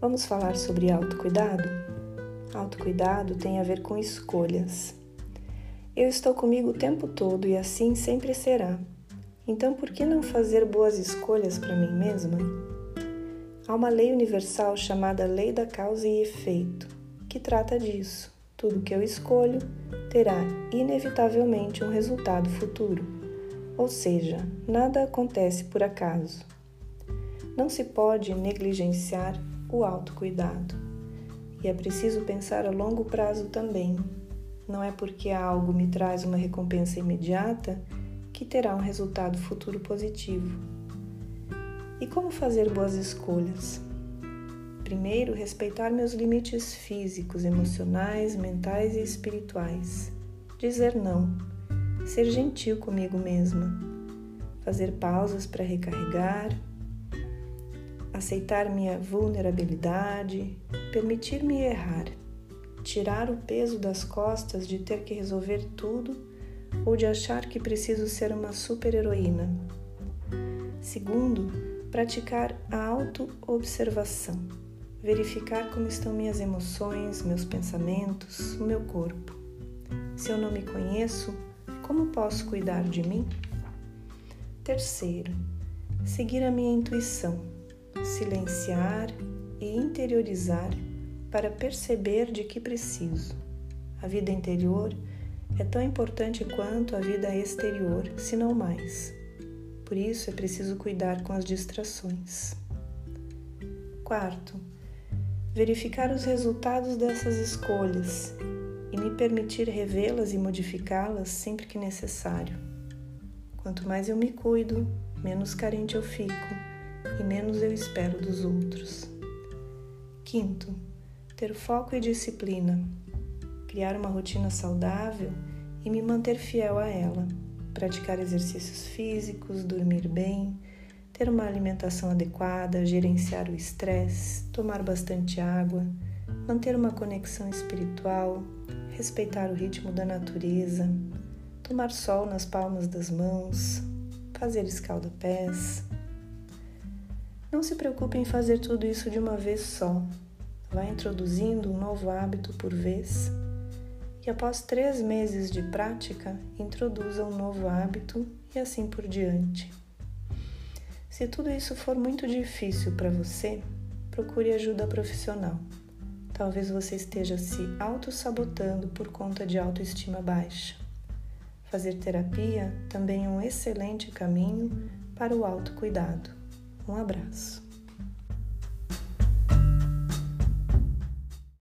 Vamos falar sobre autocuidado? Autocuidado tem a ver com escolhas. Eu estou comigo o tempo todo e assim sempre será. Então, por que não fazer boas escolhas para mim mesma? Há uma lei universal chamada Lei da Causa e Efeito, que trata disso. Tudo que eu escolho terá inevitavelmente um resultado futuro. Ou seja, nada acontece por acaso. Não se pode negligenciar o autocuidado. E é preciso pensar a longo prazo também. Não é porque algo me traz uma recompensa imediata que terá um resultado futuro positivo. E como fazer boas escolhas? Primeiro, respeitar meus limites físicos, emocionais, mentais e espirituais. Dizer não. Ser gentil comigo mesma. Fazer pausas para recarregar, aceitar minha vulnerabilidade, permitir-me errar, tirar o peso das costas de ter que resolver tudo ou de achar que preciso ser uma super-heroína. Segundo, praticar a auto-observação, verificar como estão minhas emoções, meus pensamentos, o meu corpo. Se eu não me conheço, como posso cuidar de mim? Terceiro, seguir a minha intuição silenciar e interiorizar para perceber de que preciso. A vida interior é tão importante quanto a vida exterior, se não mais. Por isso é preciso cuidar com as distrações. Quarto, verificar os resultados dessas escolhas e me permitir revê-las e modificá-las sempre que necessário. Quanto mais eu me cuido, menos carente eu fico e menos eu espero dos outros. Quinto, ter foco e disciplina, criar uma rotina saudável e me manter fiel a ela, praticar exercícios físicos, dormir bem, ter uma alimentação adequada, gerenciar o estresse, tomar bastante água, manter uma conexão espiritual, respeitar o ritmo da natureza, tomar sol nas palmas das mãos, fazer escalda-pés, não se preocupe em fazer tudo isso de uma vez só. Vá introduzindo um novo hábito por vez e após três meses de prática, introduza um novo hábito e assim por diante. Se tudo isso for muito difícil para você, procure ajuda profissional. Talvez você esteja se auto-sabotando por conta de autoestima baixa. Fazer terapia também é um excelente caminho para o autocuidado. Um abraço.